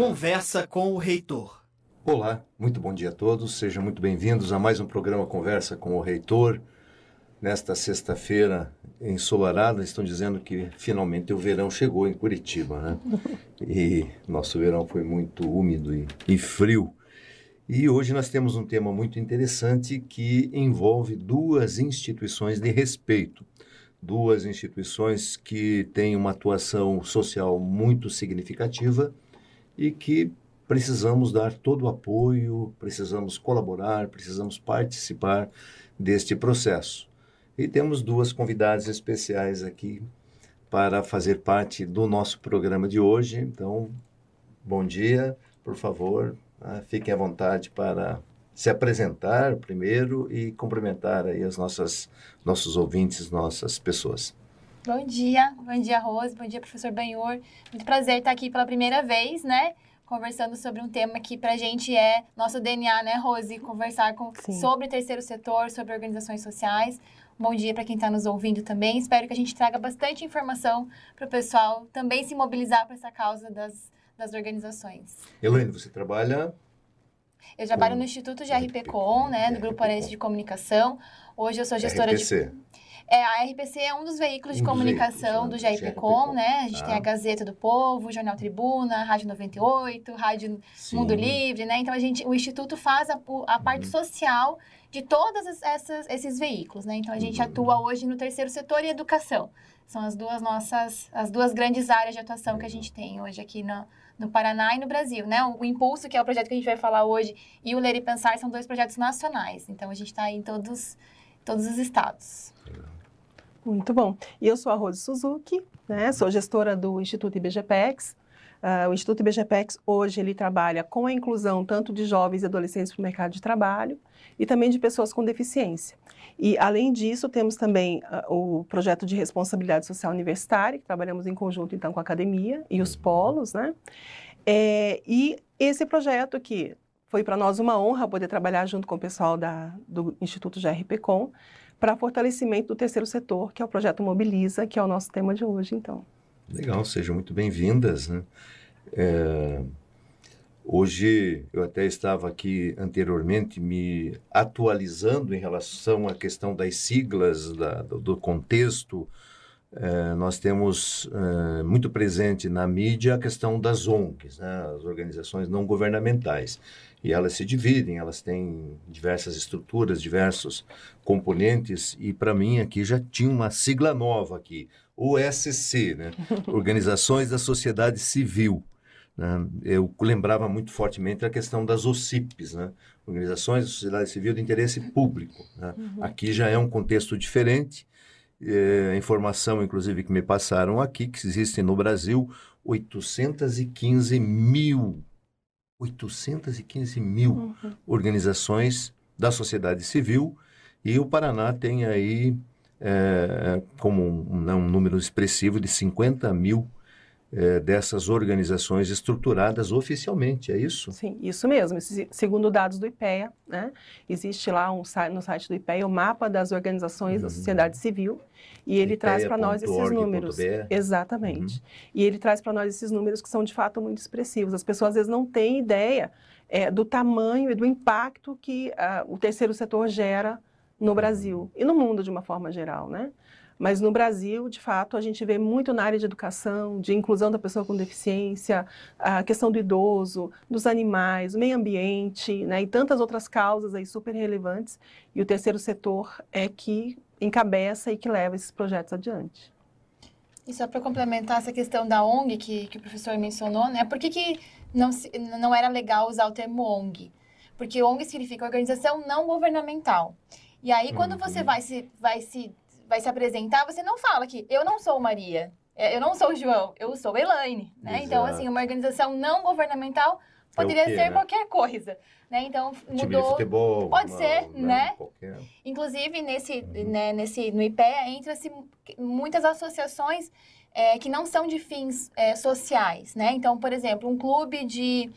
Conversa com o Reitor. Olá, muito bom dia a todos. Sejam muito bem-vindos a mais um programa Conversa com o Reitor. Nesta sexta-feira ensolarada, estão dizendo que finalmente o verão chegou em Curitiba, né? E nosso verão foi muito úmido e, e frio. E hoje nós temos um tema muito interessante que envolve duas instituições de respeito duas instituições que têm uma atuação social muito significativa e que precisamos dar todo o apoio, precisamos colaborar, precisamos participar deste processo. E temos duas convidadas especiais aqui para fazer parte do nosso programa de hoje. Então, bom dia, por favor, ah, fiquem à vontade para se apresentar primeiro e cumprimentar aí as nossas nossos ouvintes, nossas pessoas. Bom dia, bom dia Rose, bom dia professor Benhor. Muito prazer estar aqui pela primeira vez, né? Conversando sobre um tema que para a gente é nosso DNA, né, Rose? Conversar com, sobre terceiro setor, sobre organizações sociais. Bom dia para quem está nos ouvindo também. Espero que a gente traga bastante informação para o pessoal também se mobilizar para essa causa das, das organizações. Elaine, você trabalha eu trabalho no Instituto GRPCOM, né, no Grupo Arense de Comunicação. Hoje eu sou gestora RPC. de... É, a RPC é um dos veículos de um comunicação veículos, do GRPCOM, né? A gente ah. tem a Gazeta do Povo, Jornal Tribuna, Rádio 98, Rádio Sim. Mundo Livre, né? Então, a gente, o Instituto faz a, a parte uhum. social de todos esses veículos, né? Então, a gente uhum. atua hoje no terceiro setor e educação. São as duas nossas, as duas grandes áreas de atuação uhum. que a gente tem hoje aqui no, no Paraná e no Brasil, né? O, Impulso, que é o projeto que a gente vai falar hoje, e o Ler e Pensar são dois projetos nacionais. Então, a gente está em todos, todos os estados. Muito bom. E eu sou a Rose Suzuki, né? Sou gestora do Instituto IBGPEX. Uh, o Instituto IBGPEX hoje ele trabalha com a inclusão tanto de jovens e adolescentes para o mercado de trabalho e também de pessoas com deficiência. E, além disso, temos também uh, o projeto de responsabilidade social universitária, que trabalhamos em conjunto, então, com a academia e os polos, né? É, e esse projeto que foi para nós uma honra poder trabalhar junto com o pessoal da, do Instituto GRPCOM para fortalecimento do terceiro setor, que é o projeto Mobiliza, que é o nosso tema de hoje, então. Legal, sejam muito bem-vindas, né? É, Hoje eu até estava aqui anteriormente me atualizando em relação à questão das siglas, da, do, contexto. É, nós temos é, muito presente na mídia a questão das ONGs, né, as organizações não governamentais. E elas se dividem, elas têm diversas estruturas, diversos componentes, e para mim aqui já tinha uma sigla nova aqui, OSC, né? Organizações da Sociedade Civil. Né? Eu lembrava muito fortemente a questão das OCIPs, né? Organizações da Sociedade Civil de Interesse Público. Né? Uhum. Aqui já é um contexto diferente. É, informação, inclusive, que me passaram aqui, que existem no Brasil 815 mil, 815 mil uhum. organizações da sociedade civil e o Paraná tem aí é, como um, um, número expressivo de 50 mil é, dessas organizações estruturadas oficialmente, é isso? Sim, isso mesmo. Segundo dados do IPEA, né, existe lá um, no site do IPEA o mapa das organizações uhum. da sociedade civil e ele traz para nós esses números. Exatamente. Uhum. E ele traz para nós esses números que são de fato muito expressivos. As pessoas às vezes não têm ideia é, do tamanho e do impacto que uh, o terceiro setor gera no Brasil e no mundo de uma forma geral, né? Mas no Brasil, de fato, a gente vê muito na área de educação, de inclusão da pessoa com deficiência, a questão do idoso, dos animais, o meio ambiente, né, e tantas outras causas aí super relevantes. E o terceiro setor é que encabeça e que leva esses projetos adiante. E só para complementar essa questão da ONG que, que o professor mencionou, né? Por que, que não, não era legal usar o termo ONG? Porque ONG significa organização não governamental. E aí, quando uhum. você vai se, vai se vai se apresentar, você não fala que eu não sou Maria, é, eu não sou João, eu sou Elaine, né? Então, assim, uma organização não governamental poderia é quê, ser né? qualquer coisa, né? Então mudou. Time de futebol, pode uma, ser, né? né? Qualquer. Inclusive nesse, uhum. né, nesse no IPEA entra-se muitas associações é, que não são de fins é, sociais, né? Então, por exemplo, um clube de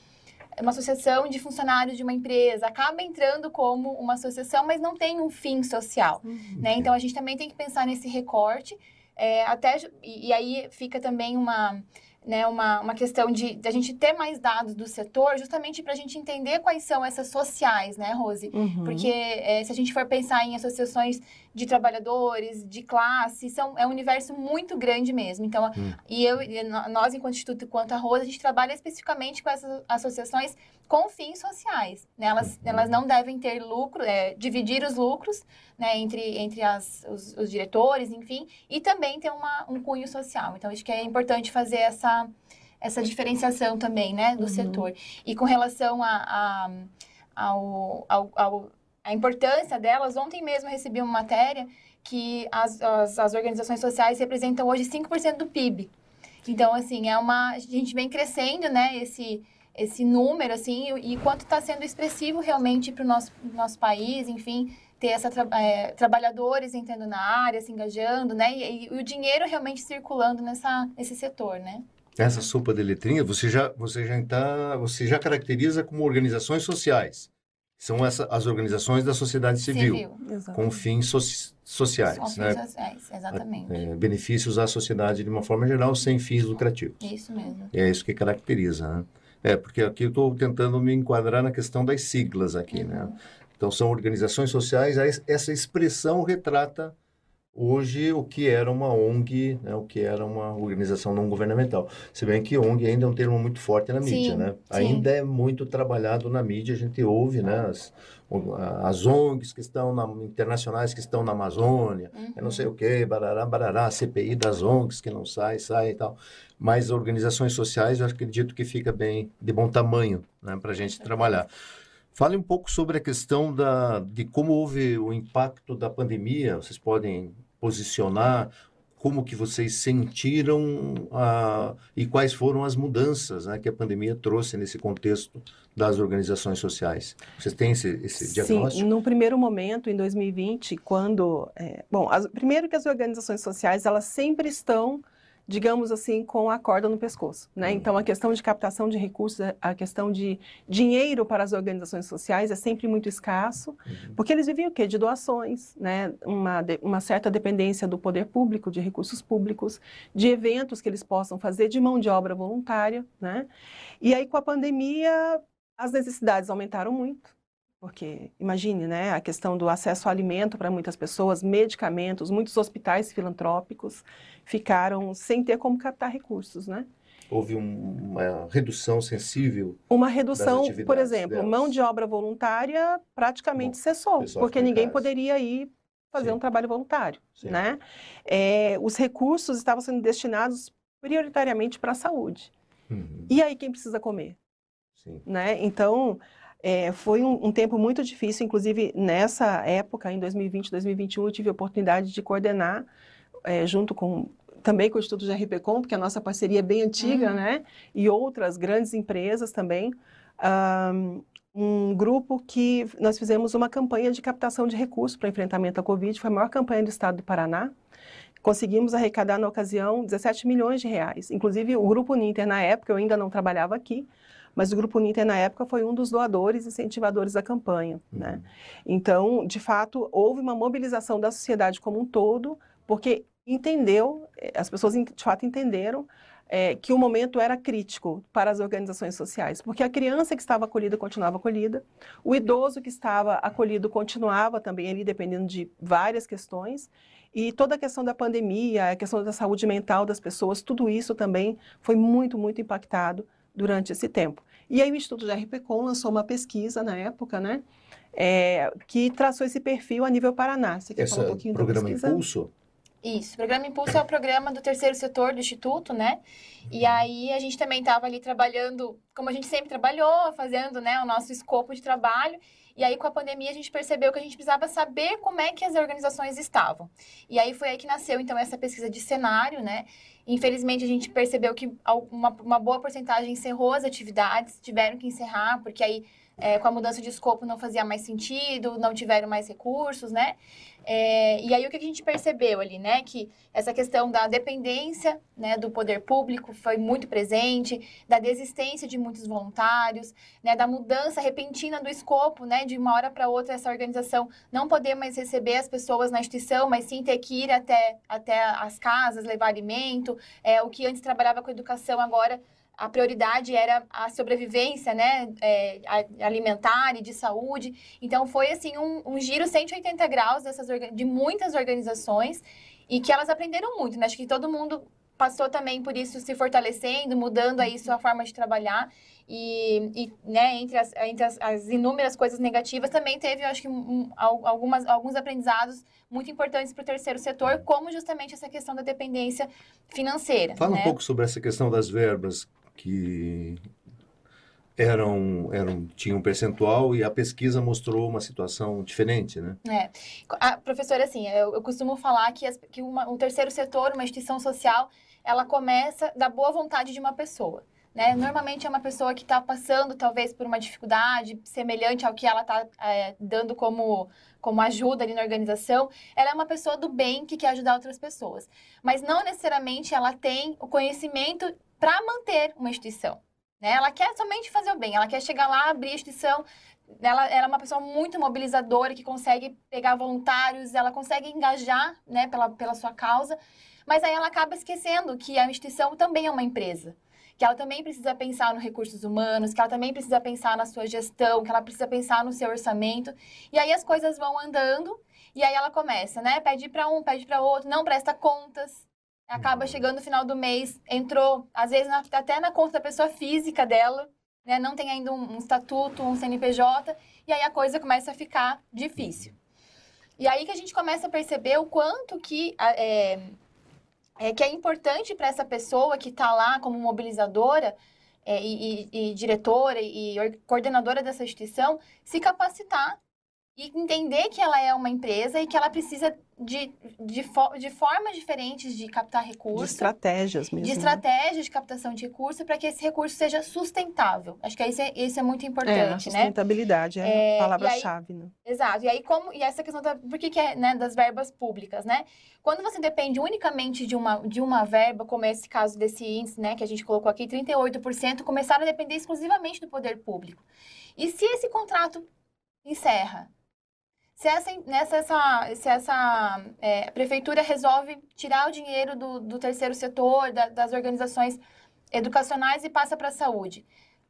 uma associação de funcionários de uma empresa, acaba entrando como uma associação, mas não tem um fim social, uhum. né? Então, a gente também tem que pensar nesse recorte, é, até, e, e, aí fica também uma... né, uma, uma questão de, de a gente ter mais dados do setor, justamente para a gente entender quais são essas sociais, né, Rose? Uhum. Porque é, se a gente for pensar em associações de trabalhadores, de classe, são, é um universo muito grande mesmo. Então, uhum. e eu, e nós, enquanto Instituto, quanto a Rose, a gente trabalha especificamente com essas associações com fins sociais. Né? Elas, uhum. elas não devem ter lucro, é, dividir os lucros né, entre, entre as, os, os, diretores, enfim, e também ter uma, um cunho social. Então, acho que é importante fazer essa, essa diferenciação também né, do uhum. setor. E com relação a, a ao, ao, ao, a importância delas, ontem mesmo recebi uma matéria que as, as, as organizações sociais representam hoje 5% do PIB. Então, assim, é uma. A gente vem crescendo, né, esse, esse número, assim, e, e quanto está sendo expressivo realmente para o nosso, nosso país, enfim, ter essa é, trabalhadores entrando na área, se engajando, né, e, e, o dinheiro realmente circulando nessa, nesse setor, né. Essa sopa de letrinha, você já, você já tá, você já caracteriza como organizações sociais. São essa, as organizações da sociedade civil, civil. com fins so sociais, com né? Fins sociais, exatamente. É, benefícios à sociedade de uma forma geral, sem fins lucrativos. Isso mesmo. É isso que caracteriza, né? É, porque aqui eu estou tentando me enquadrar na questão das siglas aqui, né? uhum. né? Então, são organizações sociais, essa expressão retrata hoje o que era uma ONG, né, o que era uma organização não governamental. Se bem que ONG ainda é um termo muito forte na mídia, sim, né? Sim. Ainda é muito trabalhado na mídia, a gente ouve, né, as, as ONGs que estão na, internacionais que estão na Amazônia, uhum. eu não sei o que, barará, barará, CPI das ONGs que não sai, sai e tal. Mas organizações sociais, eu acredito que fica bem, de bom tamanho, né, para a gente trabalhar. Fale um pouco sobre a questão da, de como houve o impacto da pandemia. Vocês podem posicionar como que vocês sentiram ah, e quais foram as mudanças né, que a pandemia trouxe nesse contexto das organizações sociais. Vocês têm esse, esse diagnóstico? Sim, no primeiro momento, em 2020, quando... É, bom, as, primeiro que as organizações sociais, elas sempre estão digamos assim, com a corda no pescoço. Né? Uhum. Então, a questão de captação de recursos, a questão de dinheiro para as organizações sociais é sempre muito escasso, uhum. porque eles vivem o quê? De doações, né? uma, uma certa dependência do poder público, de recursos públicos, de eventos que eles possam fazer, de mão de obra voluntária. Né? E aí, com a pandemia, as necessidades aumentaram muito. Porque, imagine, né, a questão do acesso ao alimento para muitas pessoas, medicamentos, muitos hospitais filantrópicos ficaram sem ter como captar recursos, né? Houve um, uma redução sensível? Uma redução, por exemplo, delas. mão de obra voluntária praticamente Bom, cessou, porque ninguém poderia ir fazer Sim. um trabalho voluntário, Sim. né? É, os recursos estavam sendo destinados prioritariamente para a saúde. Uhum. E aí quem precisa comer? Sim. Né? Então, é, foi um, um, tempo muito difícil, inclusive nessa época, em 2020, 2021, eu tive a oportunidade de coordenar, é, junto com também com o Instituto de RPCom, porque a nossa parceria é bem antiga, uhum. né? E outras grandes empresas também. Um, um grupo que nós fizemos uma campanha de captação de recursos para enfrentamento à Covid, foi a maior campanha do estado do Paraná. Conseguimos arrecadar na ocasião 17 milhões de reais. Inclusive, o Grupo Ninter, na época, eu ainda não trabalhava aqui, mas o Grupo Ninter, na época, foi um dos doadores e incentivadores da campanha. Uhum. Né? Então, de fato, houve uma mobilização da sociedade como um todo, porque entendeu, eh, as pessoas de fato entenderam é, que o momento era crítico para as organizações sociais, porque a criança que estava acolhida continuava acolhida, o idoso que estava acolhido continuava também ali, dependendo de várias questões, e toda a questão da pandemia, a questão da saúde mental das pessoas, tudo isso também foi muito, muito impactado durante esse tempo. E aí o Instituto de RPCom lançou uma pesquisa na época, né, é, que traçou esse perfil a nível Paraná. Você quer Essa falar um pouquinho programa Impulso? Isso, o programa Impulso é o programa do terceiro setor do Instituto, né? E uhum. aí a gente também estava ali trabalhando, como a gente sempre trabalhou, fazendo né, o nosso escopo de trabalho. E aí, com a pandemia, a gente percebeu que a gente precisava saber como é que as organizações estavam. E aí foi aí que nasceu, então, essa pesquisa de cenário, né? Infelizmente, a gente percebeu que uma, uma boa porcentagem encerrou as atividades, tiveram que encerrar, porque aí, é, com a mudança de escopo, não fazia mais sentido, não tiveram mais recursos, né? É, e aí o que a gente percebeu ali, né? Que essa questão da dependência né, do poder público foi muito presente, da desistência de muitos voluntários, né, da mudança repentina do escopo, né? De uma hora para outra essa organização não poder mais receber as pessoas na instituição, mas sim ter que ir até, até as casas, levar alimento. É, o que antes trabalhava com educação agora a prioridade era a sobrevivência, né, é, alimentar e de saúde. Então, foi, assim, um, um giro 180 graus dessas, de muitas organizações e que elas aprenderam muito, né? Acho que todo mundo passou também por isso se fortalecendo, mudando aí sua forma de trabalhar. E, e né, entre, as, entre as, as, inúmeras coisas negativas, também teve, acho que, um, algumas, alguns aprendizados muito importantes para o terceiro setor, como justamente essa questão da dependência financeira. Fala né? um pouco sobre essa questão das verbas que eram, eram tinham um percentual e a pesquisa mostrou uma situação diferente, né? É. A professora, assim, eu, eu costumo falar que, as, que uma, um terceiro setor, uma instituição social, ela começa da boa vontade de uma pessoa. Né? Normalmente é uma pessoa que está passando, talvez, por uma dificuldade semelhante ao que ela está é, dando como, como ajuda ali na organização. Ela é uma pessoa do bem que quer ajudar outras pessoas. Mas não necessariamente ela tem o conhecimento para manter uma instituição. Né? Ela quer somente fazer o bem, ela quer chegar lá, abrir a instituição. Ela, ela é uma pessoa muito mobilizadora, que consegue pegar voluntários, ela consegue engajar né, pela, pela sua causa, mas aí ela acaba esquecendo que a instituição também é uma empresa que ela também precisa pensar nos recursos humanos, que ela também precisa pensar na sua gestão, que ela precisa pensar no seu orçamento. E aí as coisas vão andando e aí ela começa, né? Pede para um, pede para outro, não presta contas, acaba chegando no final do mês, entrou, às vezes, na, até na conta da pessoa física dela, né? Não tem ainda um, um, estatuto, um CNPJ, e aí a coisa começa a ficar difícil. E aí que a gente começa a perceber o quanto que é, é que é importante para essa pessoa que está lá como mobilizadora é, e, e, e diretora e coordenadora dessa instituição se capacitar e entender que ela é uma empresa e que ela precisa de, de, de formas diferentes de captar recursos. De estratégias mesmo. De né? estratégias de captação de recursos para que esse recurso seja sustentável. Acho que isso é, isso é muito importante, é, a né? sustentabilidade né? é, a palavra-chave, né? Exato. E aí, como, e essa questão da, por que, que é, né, das verbas públicas, né? Quando você depende unicamente de uma, de uma verba, como esse caso desse índice, né, que a gente colocou aqui, 38% começaram a depender exclusivamente do poder público. E se esse contrato encerra, se essa, nessa, essa, se essa é, prefeitura resolve tirar o dinheiro do, do terceiro setor, da, das organizações educacionais e passa para a saúde,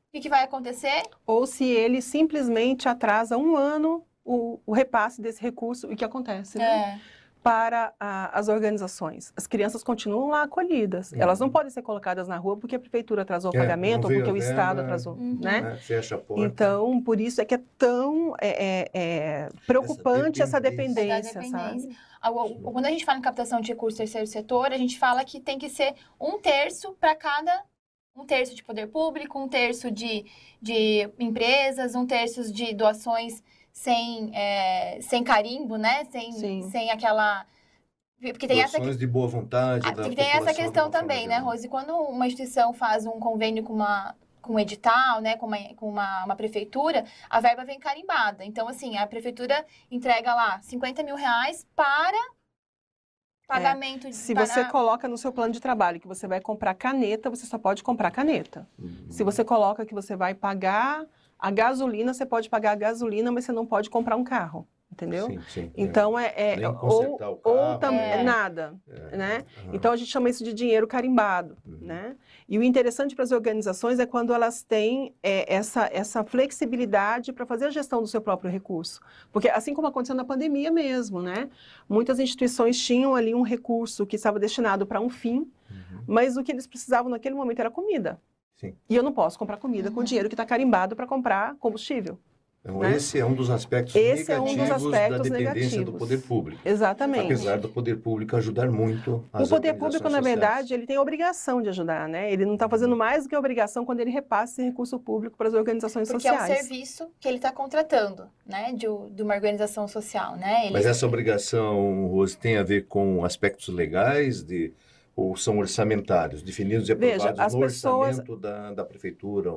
o que, que, vai acontecer? Ou se ele simplesmente atrasa um ano o, o repasse desse recurso, o que acontece, né? É para a, as organizações. As crianças continuam lá acolhidas. Uhum. Elas não podem ser colocadas na rua porque a prefeitura atrasou o é, pagamento ou porque o Estado atrasou, uhum. né? É, fecha a porta. Então, por isso é que é tão é, é, é preocupante essa dependência, essa dependência sabe? Quando a gente fala em captação de recursos terceiro setor, a gente fala que tem que ser um terço para cada um terço de poder público, um terço de, de empresas, um terço de doações sem, é, sem carimbo, né? Sem, sem aquela... Porque tem essa de boa vontade. Ah, tem essa questão também, né, Rose? Quando uma instituição faz um convênio com uma com um edital, né, com, uma, com uma, uma, prefeitura, a verba vem carimbada. Então, assim, a prefeitura entrega lá 50 mil reais para pagamento. É. Se para... você coloca no seu plano de trabalho que você vai comprar caneta, você só pode comprar caneta. Uhum. Se você coloca que você vai pagar a gasolina, você pode pagar a gasolina, mas você não pode comprar um carro. Entendeu? Sim, sim, é. então é, é, é ou, carro, ou tam, é. nada, é. né? Uhum. Então a gente chama isso de dinheiro carimbado, uhum. né? E o interessante para as organizações é quando elas têm é, essa, essa flexibilidade para fazer a gestão do seu próprio recurso, porque assim como aconteceu na pandemia mesmo, né? Muitas instituições tinham ali um recurso que estava destinado para um fim, uhum. mas o que eles precisavam naquele momento era comida. Sim. E eu não posso comprar comida uhum. com dinheiro que está carimbado para comprar combustível. Então, né? esse é um dos aspectos esse negativos é um dos aspectos da dependência negativos. do poder público. Exatamente. Apesar do poder público ajudar muito as O poder público, na verdade, ele tem a obrigação de ajudar, né? Ele não está fazendo mais do que a obrigação quando ele repassa esse recurso público para as organizações Porque sociais. Porque é um serviço que ele está contratando, né? De, de, uma organização social, né? Ele... Mas essa obrigação, Rose, tem a ver com aspectos legais de ou são orçamentários, definidos e aprovados Veja, no pessoas... orçamento da, da prefeitura?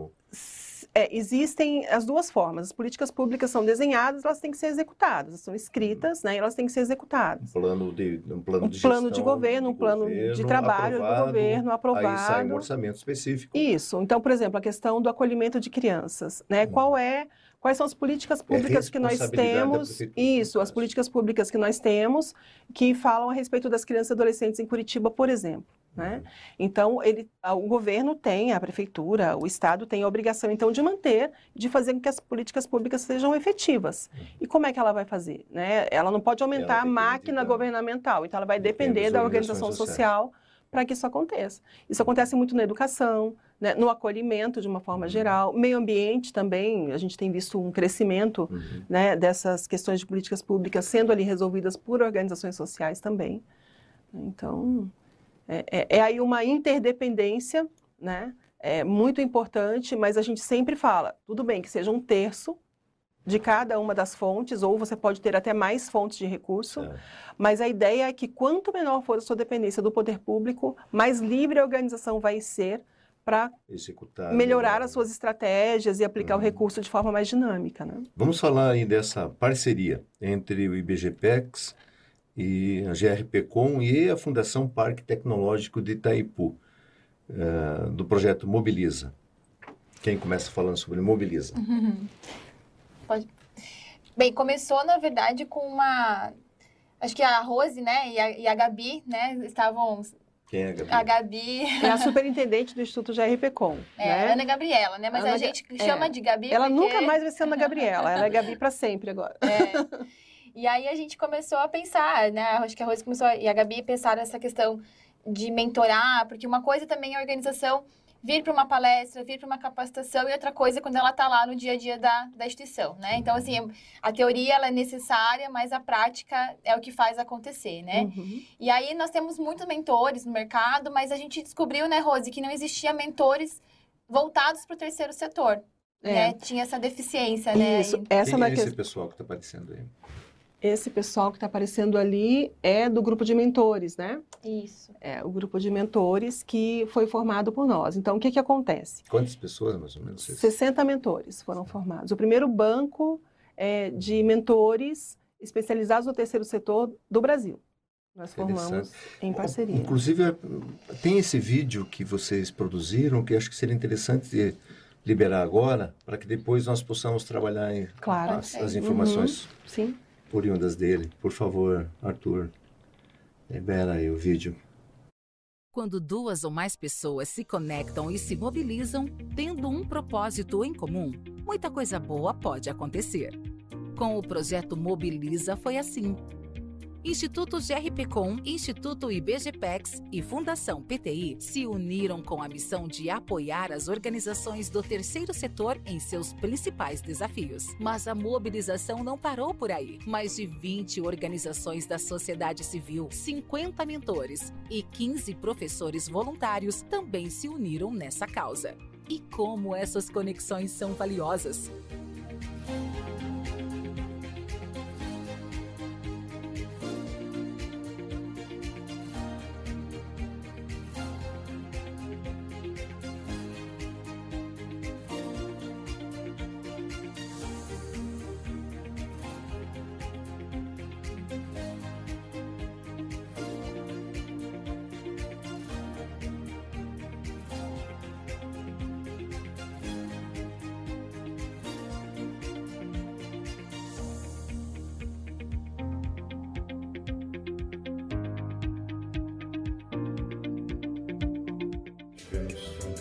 é, existem as duas formas. As políticas públicas são desenhadas, elas têm que ser executadas. São escritas, né? E elas têm que ser executadas. Um plano de um plano um de, plano de governo, um plano governo, de trabalho aprovado, do governo aprovado. Aí sai um orçamento específico. Isso. Então, por exemplo, a questão do acolhimento de crianças, né? Hum. Qual é Quais são as políticas é públicas é que nós temos? Isso, as políticas públicas que nós temos que falam a respeito das crianças e adolescentes em Curitiba, por exemplo. Né? Uhum. Então, ele, o governo tem, a prefeitura, o Estado tem a obrigação, então, de manter, de fazer com que as políticas públicas sejam efetivas. Uhum. E como é que ela vai fazer? Né? Ela não pode aumentar a máquina governamental, então ela vai depender da organização social para que isso aconteça. Isso acontece muito na educação, né, no acolhimento de uma forma uhum. geral, meio ambiente também, a gente tem visto um crescimento uhum. né, dessas questões de políticas públicas sendo ali resolvidas por organizações sociais também. Então, é, é, é aí uma interdependência, né, é muito importante, mas a gente sempre fala, tudo bem que seja um terço de cada uma das fontes, ou você pode ter até mais fontes de recurso, é. mas a ideia é que quanto menor for a sua dependência do poder público, mais livre a organização vai ser para melhorar as suas estratégias e aplicar uhum. o recurso de forma mais dinâmica. Né? Vamos falar aí dessa parceria entre o IBGPEX e a GRPCom e a Fundação Parque Tecnológico de Itaipu, uh, do projeto Mobiliza. Quem começa falando sobre Mobiliza? Uhum. Pode. Bem, começou, na verdade, com uma... Acho que a Rose, né, e a, e a Gabi, né, estavam quem é a Gabi? A Gabi. É a superintendente do Instituto GRPcom. É, né? Ana Gabriela, né? Mas Ana, a gente chama é. de Gabi. Ela porque... nunca mais vai ser Ana Gabriela, ela é Gabi para sempre agora. É. E aí a gente começou a pensar, né? Acho que a Rose começou e a Gabi pensaram nessa questão de mentorar, porque uma coisa também é a organização vir para uma palestra, vir para uma capacitação e outra coisa quando ela está lá no dia a dia da, da instituição, né? Então, assim, a teoria ela é necessária, mas a prática é o que faz acontecer, né? Uhum. E aí nós temos muitos mentores no mercado, mas a gente descobriu, né, Rose, que não existia mentores voltados para o terceiro setor. É. Né? Tinha essa deficiência, né? Isso. né? Essa Quem é esse pessoal que está aparecendo aí? Esse pessoal que está aparecendo ali é do grupo de mentores, né? Isso. É o grupo de mentores que foi formado por nós. Então, o que, que acontece? Quantas pessoas, mais ou menos? 60 mentores foram formados. O primeiro banco é, de mentores especializados no terceiro setor do Brasil. Nós formamos em parceria. Inclusive, é, tem esse vídeo que vocês produziram que acho que seria interessante liberar agora, para que depois nós possamos trabalhar em claro. as, as informações. Uhum. Sim oriundas dele. Por favor, Arthur, libera aí o vídeo. Quando duas ou mais pessoas se conectam e se mobilizam, tendo um propósito em comum, muita coisa boa pode acontecer. Com o projeto Mobiliza foi assim. Instituto GRPcom, Instituto IBGPEX e Fundação PTI se uniram com a missão de apoiar as organizações do terceiro setor em seus principais desafios. Mas a mobilização não parou por aí. Mais de 20 organizações da sociedade civil, 50 mentores e 15 professores voluntários também se uniram nessa causa. E como essas conexões são valiosas!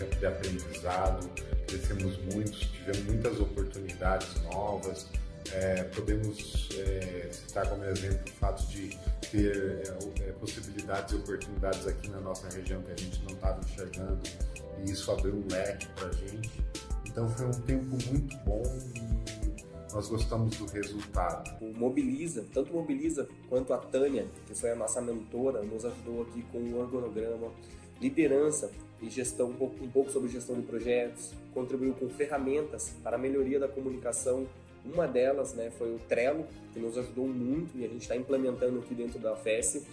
De aprendizado, crescemos muito, tivemos muitas oportunidades novas. É, podemos é, citar como exemplo o fato de ter é, é possibilidades e oportunidades aqui na nossa região que a gente não estava enxergando e isso abriu um leque para a gente. Então foi um tempo muito bom e nós gostamos do resultado. O Mobiliza, tanto Mobiliza quanto a Tânia, que foi a nossa mentora, nos ajudou aqui com o organograma, liderança e gestão, um pouco, um pouco sobre gestão de projetos, contribuiu com ferramentas para a melhoria da comunicação. Uma delas né, foi o Trello, que nos ajudou muito e a gente está implementando aqui dentro da FES.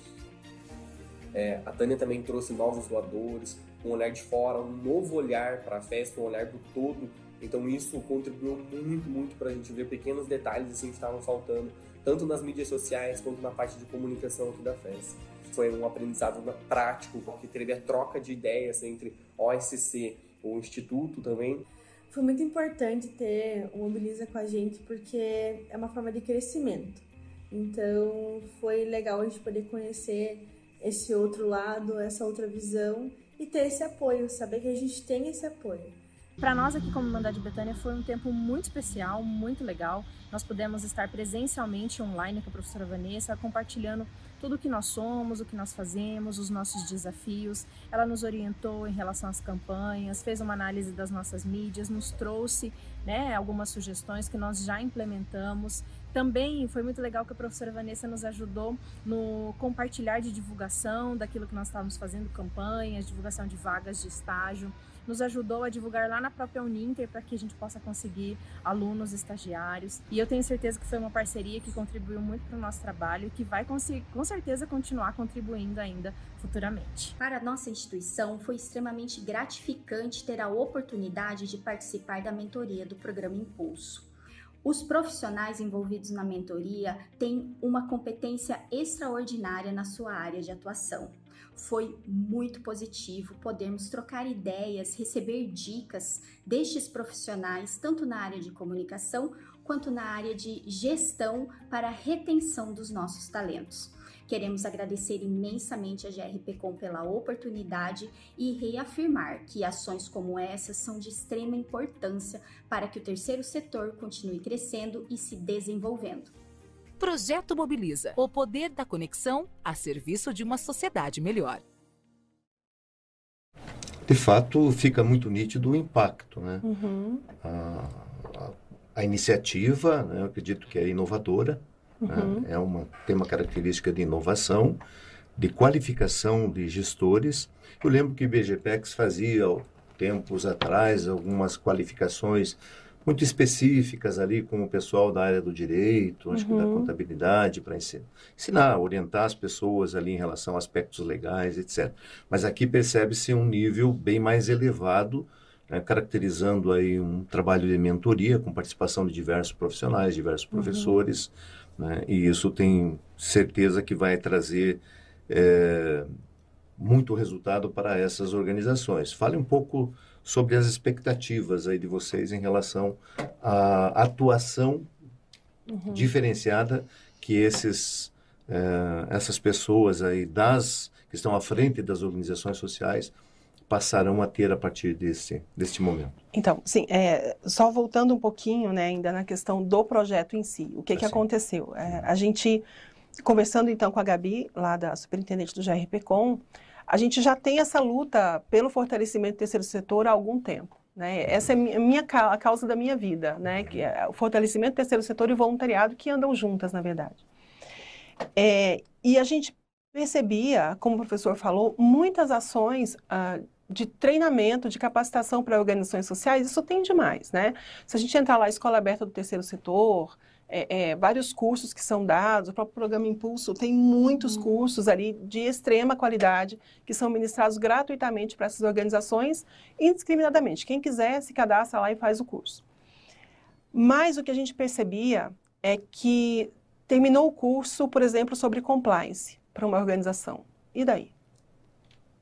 É, a Tânia também trouxe novos doadores, um olhar de fora, um novo olhar para a festa, um olhar do todo Então isso contribuiu muito, muito para a gente ver pequenos detalhes assim que estavam faltando, tanto nas mídias sociais quanto na parte de comunicação aqui da FES. Foi um aprendizado prático, porque teve a troca de ideias entre OSC, o Instituto também. Foi muito importante ter o Mobiliza com a gente, porque é uma forma de crescimento. Então foi legal a gente poder conhecer esse outro lado, essa outra visão e ter esse apoio, saber que a gente tem esse apoio. Para nós aqui como Mandade Betânia foi um tempo muito especial, muito legal. Nós pudemos estar presencialmente online com a professora Vanessa, compartilhando tudo o que nós somos, o que nós fazemos, os nossos desafios. Ela nos orientou em relação às campanhas, fez uma análise das nossas mídias, nos trouxe né, algumas sugestões que nós já implementamos. Também foi muito legal que a professora Vanessa nos ajudou no compartilhar de divulgação daquilo que nós estávamos fazendo, campanhas, divulgação de vagas de estágio nos ajudou a divulgar lá na própria Uninter para que a gente possa conseguir alunos estagiários. E eu tenho certeza que foi uma parceria que contribuiu muito para o nosso trabalho e que vai com certeza continuar contribuindo ainda futuramente. Para nossa instituição, foi extremamente gratificante ter a oportunidade de participar da mentoria do programa Impulso. Os profissionais envolvidos na mentoria têm uma competência extraordinária na sua área de atuação foi muito positivo podermos trocar ideias, receber dicas destes profissionais, tanto na área de comunicação quanto na área de gestão para a retenção dos nossos talentos. Queremos agradecer imensamente a GRPcom pela oportunidade e reafirmar que ações como essas são de extrema importância para que o terceiro setor continue crescendo e se desenvolvendo. Projeto Mobiliza o poder da conexão a serviço de uma sociedade melhor. De fato, fica muito nítido o impacto, né? Uhum. A, a, a, iniciativa, né, eu acredito que é inovadora, né? uhum. né? é uma, tem uma característica de inovação, de qualificação de gestores. Eu lembro que o IBGPEX fazia, tempos atrás, algumas qualificações muito específicas ali com o pessoal da área do direito, acho uhum. que da uhum. contabilidade, para ensinar, ensinar, orientar as pessoas ali em relação a aspectos legais, etc. Mas aqui percebe-se um nível bem mais elevado, né, caracterizando aí um trabalho de mentoria com participação de diversos profissionais, diversos uhum. professores, né, e isso tem certeza que vai trazer é, muito resultado para essas organizações. Fale um pouco sobre as expectativas aí de vocês em relação à atuação uhum. diferenciada que esses é, essas pessoas aí das que estão à frente das organizações sociais passarão a ter a partir desse deste momento. Então, sim, é, só voltando um pouquinho, né, ainda na questão do projeto em si, o que que aconteceu? É, a gente conversando então com a Gabi lá da superintendente do GRPcom, a gente já tem essa luta pelo fortalecimento do terceiro setor há algum tempo. Né? Essa é a, minha, a causa da minha vida, né? que é o fortalecimento do terceiro setor e o voluntariado que andam juntas, na verdade. É, e a gente percebia, como o professor falou, muitas ações ah, de treinamento, de capacitação para organizações sociais, isso tem demais, né? Se a gente entrar lá, Escola Aberta do Terceiro Setor, é, é, vários cursos que são dados, o próprio programa Impulso tem muitos uhum. cursos ali de extrema qualidade que são ministrados gratuitamente para essas organizações, indiscriminadamente. Quem quiser se cadastra lá e faz o curso. Mas o que a gente percebia é que terminou o curso, por exemplo, sobre compliance para uma organização. E daí?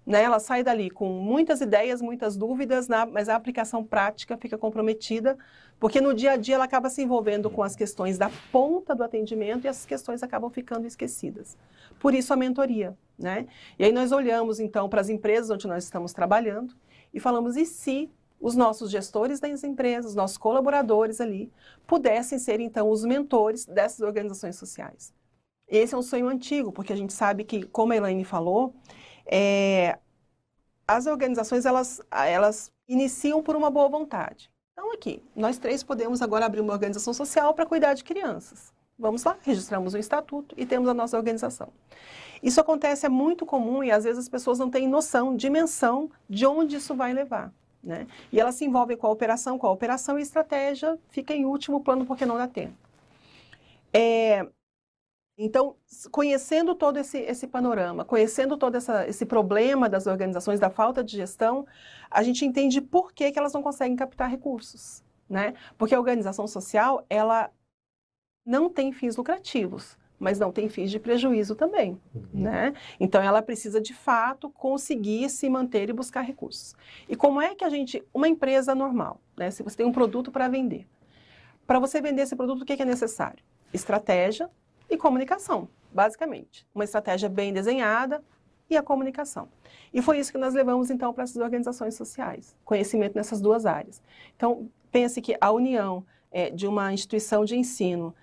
Né? Ela sai dali com muitas ideias, muitas dúvidas, na, mas a aplicação prática fica comprometida, porque no dia a dia ela acaba se envolvendo com as questões da ponta do atendimento e essas questões acabam ficando esquecidas. Por isso a mentoria. Né? E aí nós olhamos então para as empresas onde nós estamos trabalhando e falamos, e se os nossos gestores das empresas, nossos colaboradores ali, pudessem ser então os mentores dessas organizações sociais? Esse é um sonho antigo, porque a gente sabe que, como a Elaine falou, é, as organizações, elas, elas iniciam por uma boa vontade. Então, aqui, nós três podemos agora abrir uma organização social para cuidar de crianças. Vamos lá, registramos o estatuto e temos a nossa organização. Isso acontece, é muito comum e às vezes as pessoas não têm noção, dimensão de onde isso vai levar. Né? E elas se envolvem com a operação, com a operação e estratégia fica em último plano porque não dá tempo. É, então, conhecendo todo esse, esse panorama, conhecendo todo essa, esse problema das organizações, da falta de gestão, a gente entende por que, que elas não conseguem captar recursos. né? Porque a organização social, ela não tem fins lucrativos, mas não tem fins de prejuízo também, uhum. né? Então ela precisa de fato conseguir se manter e buscar recursos. E como é que a gente, uma empresa normal, né? Se você tem um produto para vender, para você vender esse produto, o que é necessário? Estratégia e comunicação, basicamente. Uma estratégia bem desenhada e a comunicação. E foi isso que nós levamos então para essas organizações sociais, conhecimento nessas duas áreas. Então pense que a união é, de uma instituição de ensino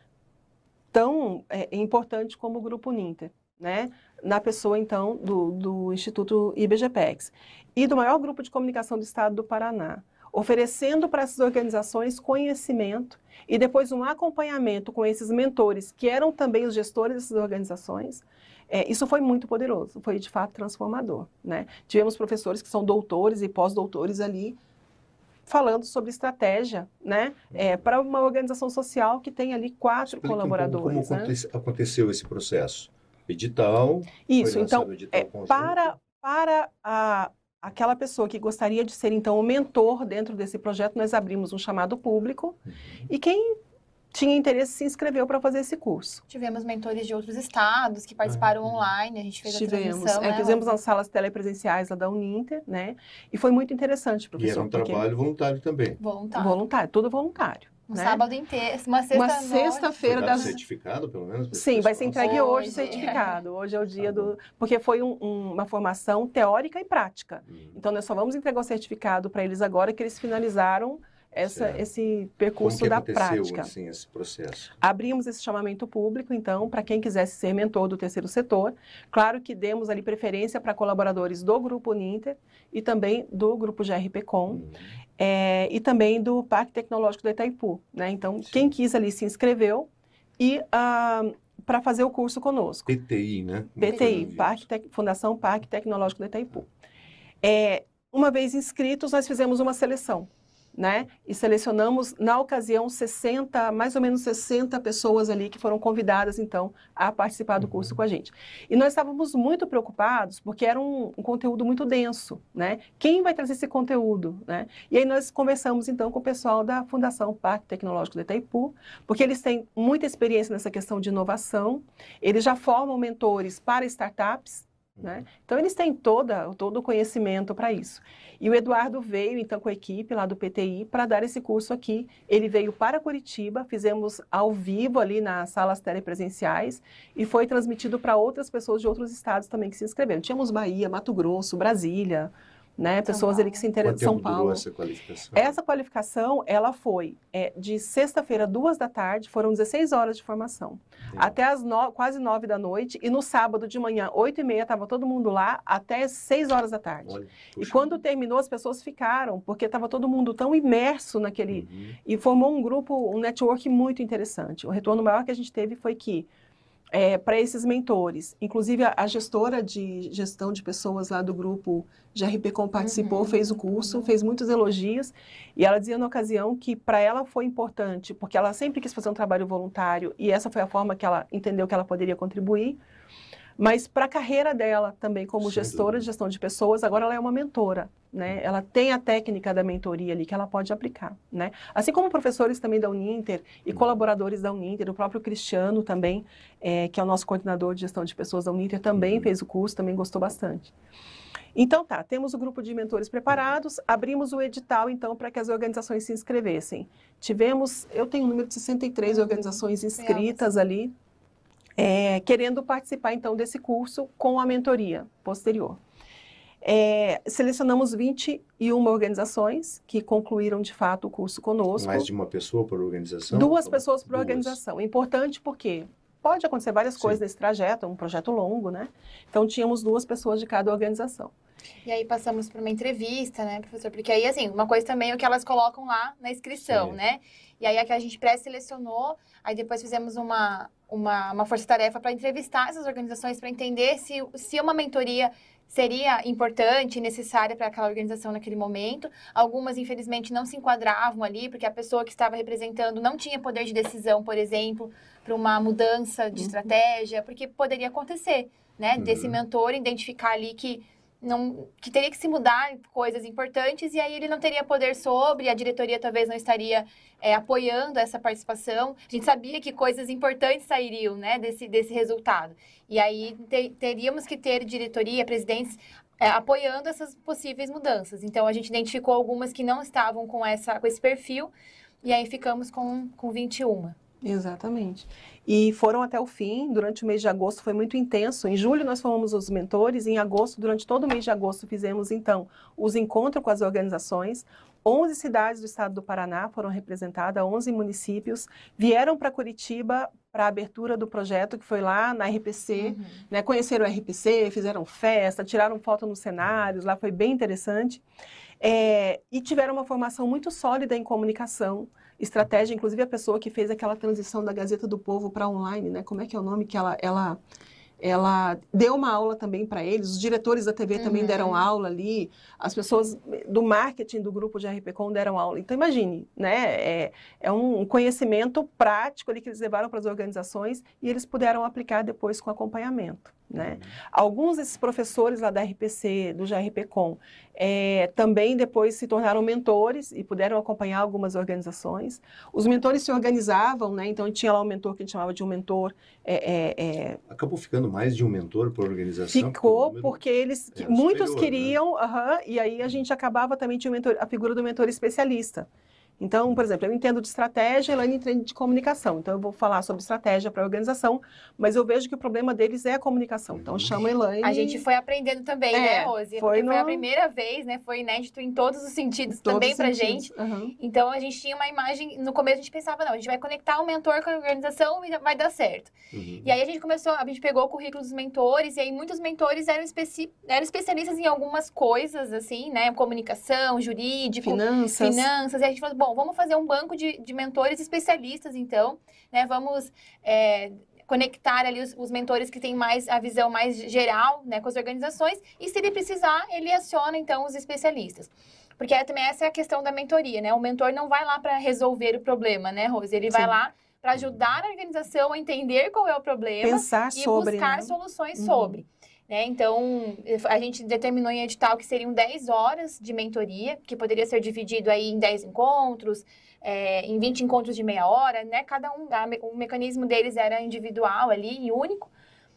tão é, importante como o Grupo Ninter, né? na pessoa, então, do, do Instituto IBGPEX, e do maior grupo de comunicação do Estado do Paraná, oferecendo para essas organizações conhecimento e depois um acompanhamento com esses mentores, que eram também os gestores dessas organizações, é, isso foi muito poderoso, foi de fato transformador. Né? Tivemos professores que são doutores e pós-doutores ali, falando sobre estratégia, né, é, para uma organização social que tem ali quatro Explique colaboradores. Um como né? aconteceu esse processo? Edital. Isso, então, edital é, para, para a, aquela pessoa que gostaria de ser, então, o mentor dentro desse projeto, nós abrimos um chamado público uhum. e quem tinha interesse se inscreveu para fazer esse curso. Tivemos mentores de outros estados que participaram ah, online, a gente fez Tivemos, a transmissão. É, né? Fizemos nas salas telepresenciais lá da Uninter, né? E foi muito interessante, professor. E era um porque... trabalho voluntário também. Voluntário. Voluntário, tudo voluntário. Um né? sábado inteiro, uma sexta Uma sexta-feira das... certificado, pelo menos? Sim, vai ser entregue hoje, hoje certificado. Hoje é o dia tá do... Porque foi um, um, uma formação teórica e prática. Hum. Então, nós só vamos entregar o certificado para eles agora que eles finalizaram essa, esse percurso Como da prática. Assim, esse processo? Abrimos esse chamamento público, então, para quem quisesse ser mentor do terceiro setor. Claro que demos ali preferência para colaboradores do Grupo Ninter e também do Grupo GRPcom. Uhum. É, e também do Parque Tecnológico do Itaipu. Né? Então, Sim. quem quis ali se inscreveu e ah, para fazer o curso conosco. PTI, né? PTI, Parque Fundação Parque Tecnológico do Itaipu. É, uma vez inscritos, nós fizemos uma seleção né? E selecionamos, na ocasião, 60, mais ou menos 60 pessoas ali que foram convidadas, então, a participar do curso com a gente. E nós estávamos muito preocupados, porque era um, um conteúdo muito denso, né? Quem vai trazer esse conteúdo, né? E aí nós conversamos, então, com o pessoal da Fundação Parque Tecnológico de Itaipu, porque eles têm muita experiência nessa questão de inovação, eles já formam mentores para startups, né? Então, eles têm toda, todo o conhecimento para isso. E o Eduardo veio, então, com a equipe lá do PTI para dar esse curso aqui. Ele veio para Curitiba, fizemos ao vivo ali nas salas telepresenciais e foi transmitido para outras pessoas de outros estados também que se inscreveram. Tínhamos Bahia, Mato Grosso, Brasília, né? Pessoas ali que se interessam. São Paulo. essa qualificação? Essa qualificação, ela foi é, de sexta-feira, duas da tarde, foram 16 horas de formação. Até as no, quase nove da noite, e no sábado de manhã, oito e meia, estava todo mundo lá, até seis horas da tarde. Olha, e quando terminou, as pessoas ficaram, porque estava todo mundo tão imerso naquele. Uhum. E formou um grupo, um network muito interessante. O retorno maior que a gente teve foi que é, para esses mentores. Inclusive, a, a, gestora de gestão de pessoas lá do grupo GRPcom participou, uhum. fez o curso, fez muitos elogios, e ela dizia na ocasião que para ela foi importante, porque ela sempre quis fazer um trabalho voluntário, e essa foi a forma que ela entendeu que ela poderia contribuir, mas para a carreira dela também como gestora de gestão de pessoas, agora ela é uma mentora, né? Ela tem a técnica da mentoria ali que ela pode aplicar, né? Assim como professores também da Uninter e colaboradores da Uninter, o próprio Cristiano também, é, que é o nosso coordenador de gestão de pessoas da Uninter, também uhum. fez o curso, também gostou bastante. Então tá, temos o grupo de mentores preparados, abrimos o edital então para que as organizações se inscrevessem. Tivemos, eu tenho um número de 63 organizações inscritas ali, é, querendo participar então desse curso com a mentoria posterior. É, selecionamos 21 organizações que concluíram de fato o curso conosco. Mais de uma pessoa por organização? Duas pessoas por Duas. organização. Importante porque pode acontecer várias Sim. coisas nesse trajeto, é um projeto longo, né? Então tínhamos duas pessoas de cada organização. E aí passamos para uma entrevista, né, professor? Porque aí, assim, uma coisa também é o que elas colocam lá na inscrição, Sim. né? E aí a que a gente pré-selecionou, aí depois fizemos uma, uma, uma força-tarefa para entrevistar essas organizações, para entender se, se uma mentoria seria importante, necessária para aquela organização naquele momento. Algumas, infelizmente, não se enquadravam ali, porque a pessoa que estava representando não tinha poder de decisão, por exemplo, para uma mudança de uhum. estratégia, porque poderia acontecer, né? Uhum. Desse mentor identificar ali que não, que teria que se mudar coisas importantes e aí ele não teria poder sobre, a diretoria talvez não estaria é, apoiando essa participação. A gente sabia que coisas importantes sairiam né, desse, desse resultado. E aí te, teríamos que ter diretoria, presidentes é, apoiando essas possíveis mudanças. Então a gente identificou algumas que não estavam com, essa, com esse perfil e aí ficamos com, com 21. Exatamente. E foram até o fim, durante o mês de agosto foi muito intenso. Em julho nós fomos os mentores, em agosto, durante todo o mês de agosto, fizemos então os encontros com as organizações. 11 cidades do estado do Paraná foram representadas, 11 municípios, vieram para Curitiba para a abertura do projeto, que foi lá na RPC, uhum. né, conheceram o RPC, fizeram festa, tiraram foto nos cenários, lá foi bem interessante. É, e tiveram uma formação muito sólida em comunicação, estratégia, inclusive a pessoa que fez aquela transição da Gazeta do Povo para online, né? Como é que é o nome que ela, ela ela deu uma aula também para eles, os diretores da TV uhum. também deram aula ali, as pessoas do marketing do grupo de RPCom deram aula. Então, imagine, né? É, é um conhecimento prático ali que eles levaram para as organizações e eles puderam aplicar depois com acompanhamento. Né? Uhum. Alguns desses professores lá da RPC, do GRPcom, é, também depois se tornaram mentores e puderam acompanhar algumas organizações. Os mentores se organizavam, né? então tinha lá um mentor que a gente chamava de um mentor. É, é, Acabou ficando mais de um mentor por organização? Ficou, porque, porque eles, muitos superior, né? queriam, né? uh -huh, e aí a gente acabava também, tinha mentor, a figura do mentor especialista. Então, por exemplo, eu entendo de estratégia, Elaine entende de comunicação. Então, eu vou falar sobre estratégia para a organização, mas eu vejo que o problema deles é a comunicação. Então, chama a Elaine. A gente foi aprendendo também, né, é, né, Rose? Foi, no... foi a primeira vez, né? Foi inédito em todos os sentidos todos também para gente. Uhum. Então, a gente tinha uma imagem. No começo, a gente pensava, não, a gente vai conectar o mentor com a organização e vai dar certo. Uhum. E aí, a gente começou, a gente pegou o currículo dos mentores, e aí muitos mentores eram, especi... eram especialistas em algumas coisas, assim, né? Comunicação, jurídico, finanças. finanças. E a gente falou, bom, bom, vamos fazer um banco de, de mentores especialistas, então, né? Vamos é, conectar ali os, os, mentores que têm mais a visão mais geral, né, com as organizações, e se ele precisar, ele aciona, então, os especialistas. Porque é, também essa é a questão da mentoria, né? O mentor não vai lá para resolver o problema, né, Rose? Ele Sim. vai lá para ajudar a organização a entender qual é o problema Pensar e sobre, buscar né? soluções uhum. sobre. Né? Então, a gente determinou em edital que seriam 10 horas de mentoria, que poderia ser dividido aí em 10 encontros, é, em 20 encontros de meia hora, né? Cada um, a, o mecanismo deles era individual ali e único.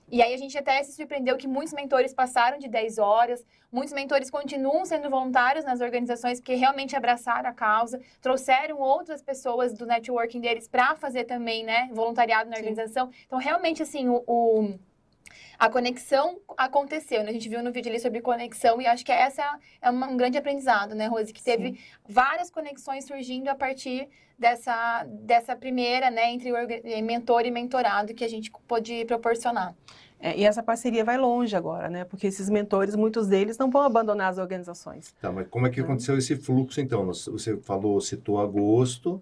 E aí a gente até se surpreendeu que muitos mentores passaram de 10 horas, muitos mentores continuam sendo voluntários nas organizações porque realmente abraçaram a causa, trouxeram outras pessoas do networking deles para fazer também, né, voluntariado na Sim. organização. Então, realmente, assim, o, o a conexão aconteceu, né? A gente viu no vídeo ali sobre conexão e acho que essa é uma, um grande aprendizado, né, Rose? Que teve Sim. várias conexões surgindo a partir dessa, dessa primeira, né, entre o mentor e mentorado que a gente pôde proporcionar. É, e essa parceria vai longe agora, né? Porque esses mentores, muitos deles, não vão abandonar as organizações. Tá, mas como é que né? aconteceu esse fluxo, então? Você falou, citou agosto,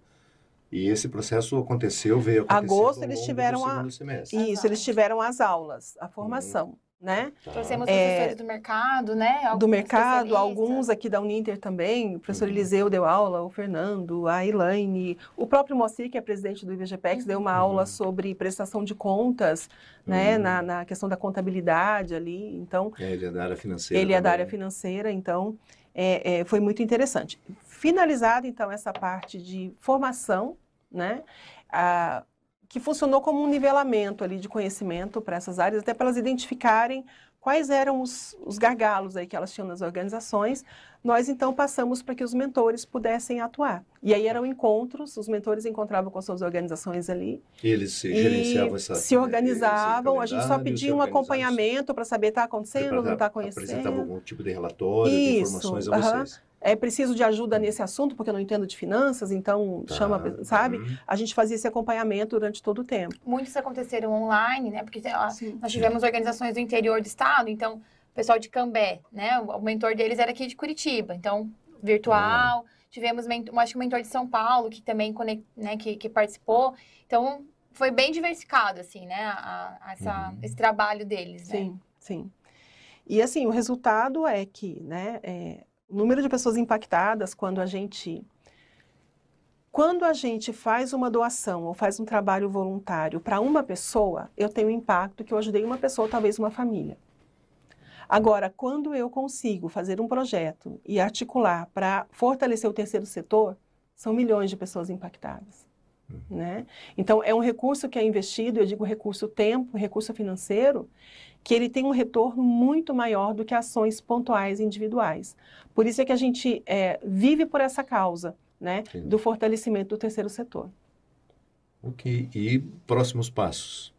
e esse processo aconteceu, veio acontecendo Agosto eles tiveram a... Isso, eles tiveram as aulas, a formação. Uhum. Né? Tá. Trouxemos é, professores do mercado, né? Alguns do mercado, alguns aqui da Uninter também. O professor uhum. Eliseu deu aula, o Fernando, a Elaine, o próprio Moacir, que é presidente do IBGPEX, uhum. deu uma aula uhum. sobre prestação de contas, né? Uhum. Na, na, questão da contabilidade ali. Então, é, ele é da área financeira. Ele também. é da área financeira, então é, é, foi muito interessante. Finalizado, então, essa parte de formação, né? Ah, que funcionou como um nivelamento ali de conhecimento para essas áreas, até para elas identificarem quais eram os, os gargalos aí que elas tinham nas organizações, nós então passamos para que os mentores pudessem atuar. E aí eram encontros, os mentores encontravam com suas organizações ali. Eles se gerenciavam essa... Se organizavam, a gente só pedia um acompanhamento para saber está acontecendo, não está conhecendo. Apresentava algum tipo de relatório, Isso, de informações a vocês é preciso de ajuda nesse assunto, porque eu não entendo de finanças, então tá. chama, sabe? Uhum. A gente fazia esse acompanhamento durante todo o tempo. Muitos aconteceram online, né? Porque ó, nós tivemos organizações do interior do estado, então, o pessoal de Cambé, né? O mentor deles era aqui de Curitiba, então, virtual. Uhum. Tivemos, acho que o mentor de São Paulo, que também né, que, que participou. Então, foi bem diversificado, assim, né? A, a essa, uhum. Esse trabalho deles, né? Sim, sim. E, assim, o resultado é que, né? É, o número de pessoas impactadas quando a gente quando a gente faz uma doação ou faz um trabalho voluntário para uma pessoa, eu tenho um impacto que eu ajudei uma pessoa, talvez uma família. Agora, quando eu consigo fazer um projeto e articular para fortalecer o terceiro setor, são milhões de pessoas impactadas. Uhum. Né? Então, é um recurso que é investido, eu digo recurso tempo, recurso financeiro, que ele tem um retorno muito maior do que ações pontuais individuais. Por isso é que a gente é, vive por essa causa, né, do fortalecimento do terceiro setor. Ok. E próximos passos?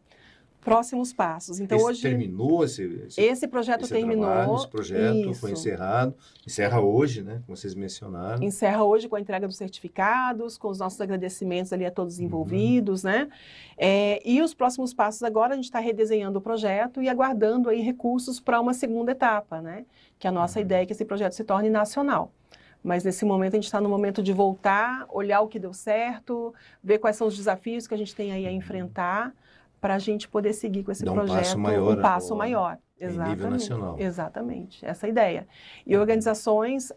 Próximos passos. Então esse hoje terminou esse esse, esse projeto esse terminou. Trabalho, esse projeto isso. foi encerrado, encerra hoje, né? Como vocês mencionaram. Encerra hoje com a entrega dos certificados, com os nossos agradecimentos ali a todos os uhum. envolvidos, uhum. né? É, e os próximos passos agora a gente está redesenhando o projeto e aguardando aí recursos para uma segunda etapa, né? Que a nossa uhum. ideia é que esse projeto se torne nacional. Mas nesse momento a gente está no momento de voltar, olhar o que deu certo, ver quais são os desafios que a gente tem aí a uhum. enfrentar para a gente poder seguir com esse Dá um projeto passo maior, um passo maior. Exatamente. Nível nacional. Exatamente, essa é a ideia. E organizações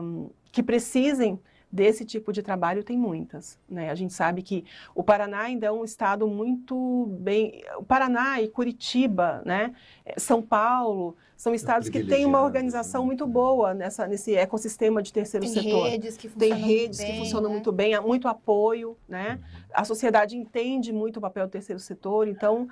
um, que precisem desse tipo de trabalho tem muitas. Né? A gente sabe que o Paraná ainda é um estado muito bem. O Paraná e Curitiba, né? São Paulo, são estados que têm uma organização muito boa nessa, nesse ecossistema de terceiro tem setor. Redes que tem redes bem, que funcionam né? muito bem, há muito apoio, né? Uhum. A sociedade entende muito o papel do terceiro setor, então é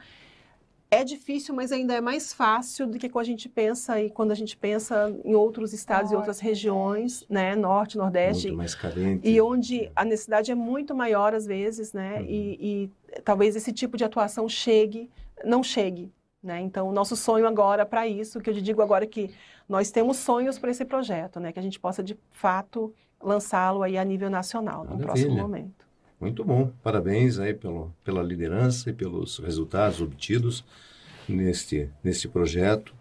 difícil, mas ainda é mais fácil do que quando a gente pensa e quando a gente pensa em outros estados e outras regiões, né, norte, nordeste, muito mais carente. e onde a necessidade é muito maior às vezes, né, uhum. e, e talvez esse tipo de atuação chegue, não chegue, né? Então, o nosso sonho agora para isso, que eu digo agora que nós temos sonhos para esse projeto, né? que a gente possa, de fato, lançá-lo aí a nível nacional no próximo momento. Muito bom. Parabéns aí pelo, pela liderança e pelos resultados obtidos neste, neste projeto.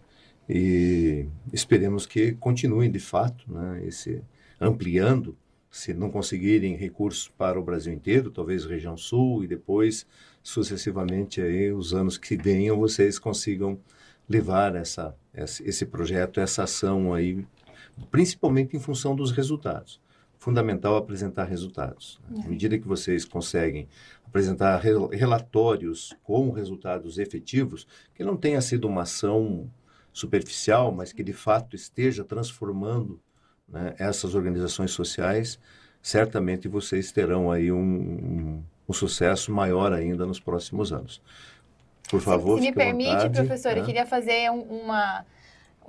E esperemos que continuem, de fato, né, esse, ampliando, se não conseguirem recursos para o Brasil inteiro, talvez região sul e depois sucessivamente aí os anos que venham vocês consigam levar essa, esse projeto, essa ação aí, principalmente em função dos resultados. Fundamental apresentar resultados. Né? À medida que vocês conseguem apresentar relatórios com resultados efetivos, que não tenha sido uma ação superficial, mas que de fato esteja transformando né, essas organizações sociais, certamente vocês terão aí um, um um sucesso maior ainda nos próximos anos. Por favor, se, se me permite, vontade, professor, né? eu queria fazer um, uma,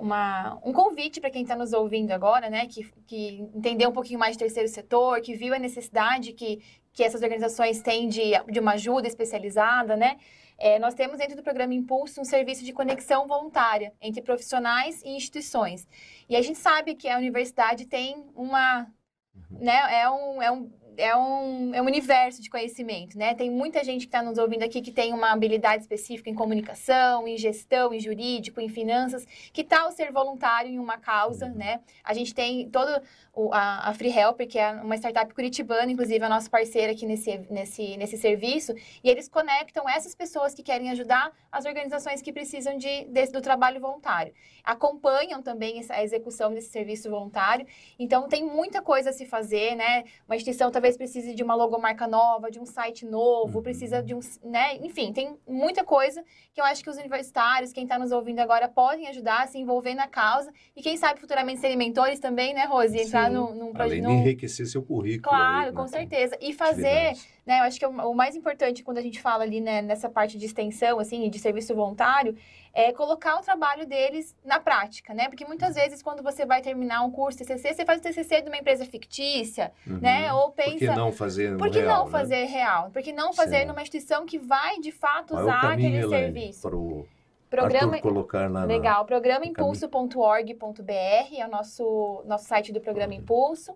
uma, um convite para quem está nos ouvindo agora, né, que, que entendeu um pouquinho mais de terceiro setor, que viu a necessidade que, que essas organizações têm de, de uma ajuda especializada, né? É, nós temos dentro do programa Impulso um serviço de conexão voluntária entre profissionais e instituições. E a gente sabe que a universidade tem uma, uhum. né, é um, é um é um, é um universo de conhecimento, né? Tem muita gente que está nos ouvindo aqui que tem uma habilidade específica em comunicação, em gestão, em jurídico, em finanças, que tal ser voluntário em uma causa, uhum. né? A gente tem todo o, a, a Free Helper, que é uma startup curitibana, inclusive a nossa parceira aqui nesse, nesse, nesse serviço, e eles conectam essas pessoas que querem ajudar as organizações que precisam de, desse, do trabalho voluntário. Acompanham também a execução desse serviço voluntário, então tem muita coisa a se fazer, né? Uma instituição talvez precise de uma logomarca nova, de um site novo, uhum. precisa de um, né? Enfim, tem muita coisa que eu acho que os universitários, quem está nos ouvindo agora, podem ajudar a se envolver na causa, e quem sabe futuramente serem mentores também, né, Rose? Entrar entrar num, num projeto. Além de enriquecer seu currículo. Claro, aí, com né? certeza. E fazer, né? Eu acho que o, o, mais importante quando a gente fala ali né, nessa parte de extensão, assim, de serviço voluntário, é colocar o trabalho deles na prática, né? Porque muitas vezes quando você vai terminar um curso TCC, você faz o TCC de uma empresa fictícia, uhum. né? Ou pensa... Por que não fazer Por que real, não né? fazer real? Por que não fazer certo. numa instituição que vai, de fato, Qual usar é aquele Helene, serviço? Pro Programa, colocar lá legal, programaImpulso.org.br é o nosso, nosso site do Programa Impulso.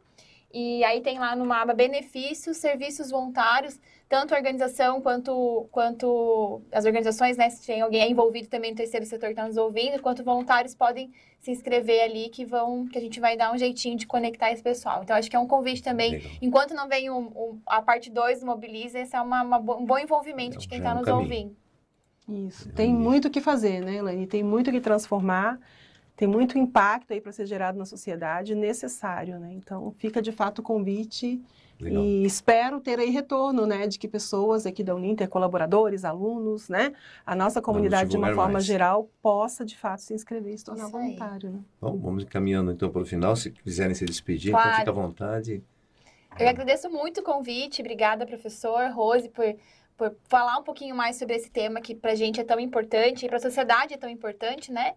E aí tem lá numa aba benefícios, serviços voluntários, tanto a organização quanto, quanto as organizações, né? Se tem alguém envolvido também no terceiro setor que está nos ouvindo, quanto voluntários podem se inscrever ali que vão, que a gente vai dar um jeitinho de conectar esse pessoal. Então, acho que é um convite também. Legal. Enquanto não vem um, um, a parte 2 do Mobiliza, esse é uma, uma, um bom envolvimento é, de quem está é um nos caminho. ouvindo. Isso. Tem muito o que fazer, né, Elaine? Tem muito o que transformar. Tem muito impacto aí para ser gerado na sociedade necessário, né? Então, fica de fato o convite Legal. e espero ter aí retorno, né, de que pessoas aqui da Uninter, colaboradores, alunos, né, a nossa comunidade de uma forma mais. geral possa de fato se inscrever e se tornar voluntário. Né? Bom, vamos encaminhando então para o final, se quiserem se despedir, então claro. então fica à vontade. Eu agradeço muito o convite, obrigada professor Rose por por falar um pouquinho mais sobre esse tema que para a gente é tão importante e para a sociedade é tão importante, né?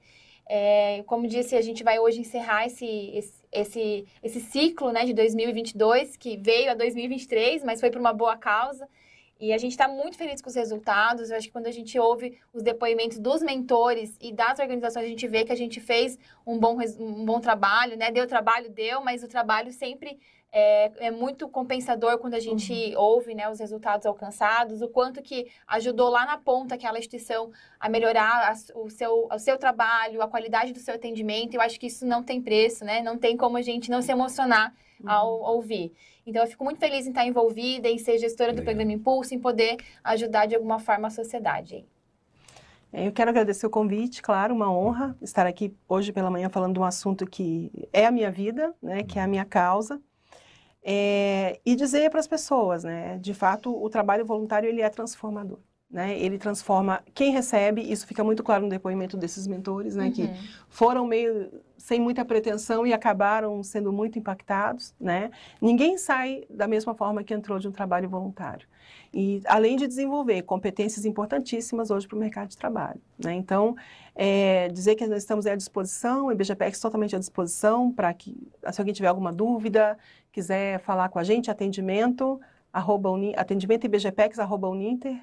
É, como disse, a gente vai hoje encerrar esse, esse, esse, ciclo né, de 2022, que veio a 2023, mas foi por uma boa causa. E a gente está muito feliz com os resultados. Eu acho que quando a gente ouve os depoimentos dos mentores e das organizações, a gente vê que a gente fez um bom, um bom trabalho, né? Deu trabalho, deu, mas o trabalho sempre é, é muito compensador quando a gente uhum. ouve né, os resultados alcançados, o quanto que ajudou lá na ponta aquela instituição a melhorar a, o, seu, o seu trabalho, a qualidade do seu atendimento. Eu acho que isso não tem preço, né? Não tem como a gente não se emocionar uhum. ao ouvir. Então, eu fico muito feliz em estar envolvida, em ser gestora do Programa Impulso, em poder ajudar de alguma forma a sociedade. É, eu quero agradecer o convite, claro, uma honra estar aqui hoje pela manhã falando de um assunto que é a minha vida, né, que é a minha causa. É, e dizer para as pessoas, né, de fato, o trabalho voluntário ele é transformador. Né? Ele transforma quem recebe, isso fica muito claro no depoimento desses mentores, né? Uhum. Que foram meio sem muita pretensão e acabaram sendo muito impactados, né? Ninguém sai da mesma forma que entrou de um trabalho voluntário. E além de desenvolver competências importantíssimas hoje para o mercado de trabalho, né? Então, é, dizer que nós estamos à disposição, o IBGPEX totalmente à disposição para que, se alguém tiver alguma dúvida, quiser falar com a gente, atendimento, arroba, atendimento arroba uninter,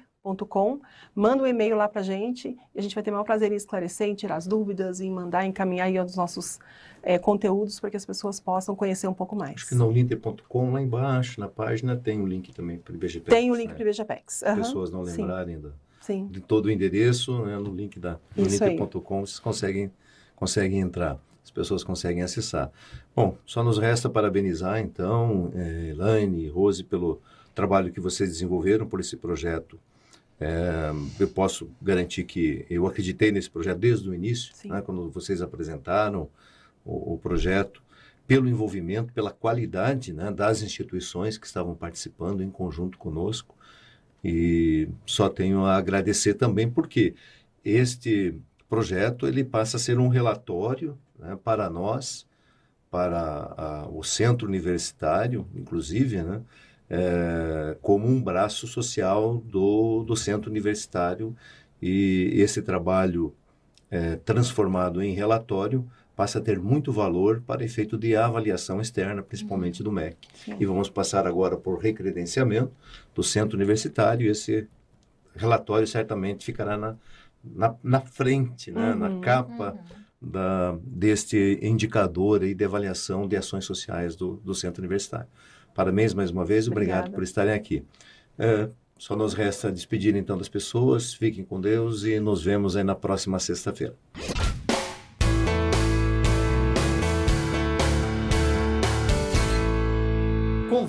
com, manda um e-mail lá para a gente e a gente vai ter o maior prazer em esclarecer, em tirar as dúvidas, em mandar, encaminhar aí os nossos é, conteúdos para que as pessoas possam conhecer um pouco mais. Acho que no linter.com, lá embaixo, na página, tem o link também para o IBGPEX. Tem o link né? para o IBGPEX. Uhum. pessoas não lembrarem da, Sim. de todo o endereço, né, no link da linter.com, vocês conseguem, conseguem entrar as pessoas conseguem acessar. Bom, só nos resta parabenizar, então, eh, Elaine e Rose, pelo trabalho que vocês desenvolveram por esse projeto é, eu posso garantir que eu acreditei nesse projeto desde o início, né, quando vocês apresentaram o, o, projeto, pelo envolvimento, pela qualidade né, das instituições que estavam participando em conjunto conosco. E só tenho a agradecer também porque este projeto ele passa a ser um relatório né, para nós, para a, o centro universitário, inclusive, né, é, como um braço social do, do centro universitário e esse trabalho é, transformado em relatório passa a ter muito valor para efeito de avaliação externa, principalmente do MEC. Sim. E vamos passar agora por recredenciamento do centro universitário esse relatório certamente ficará na, na, na frente, né, uhum, na capa uhum. da, deste indicador aí de avaliação de ações sociais do, do centro universitário. Parabéns mais uma vez, obrigado Obrigada. por estarem aqui. É, só nos resta despedir então das pessoas, fiquem com Deus e nos vemos aí na próxima sexta-feira.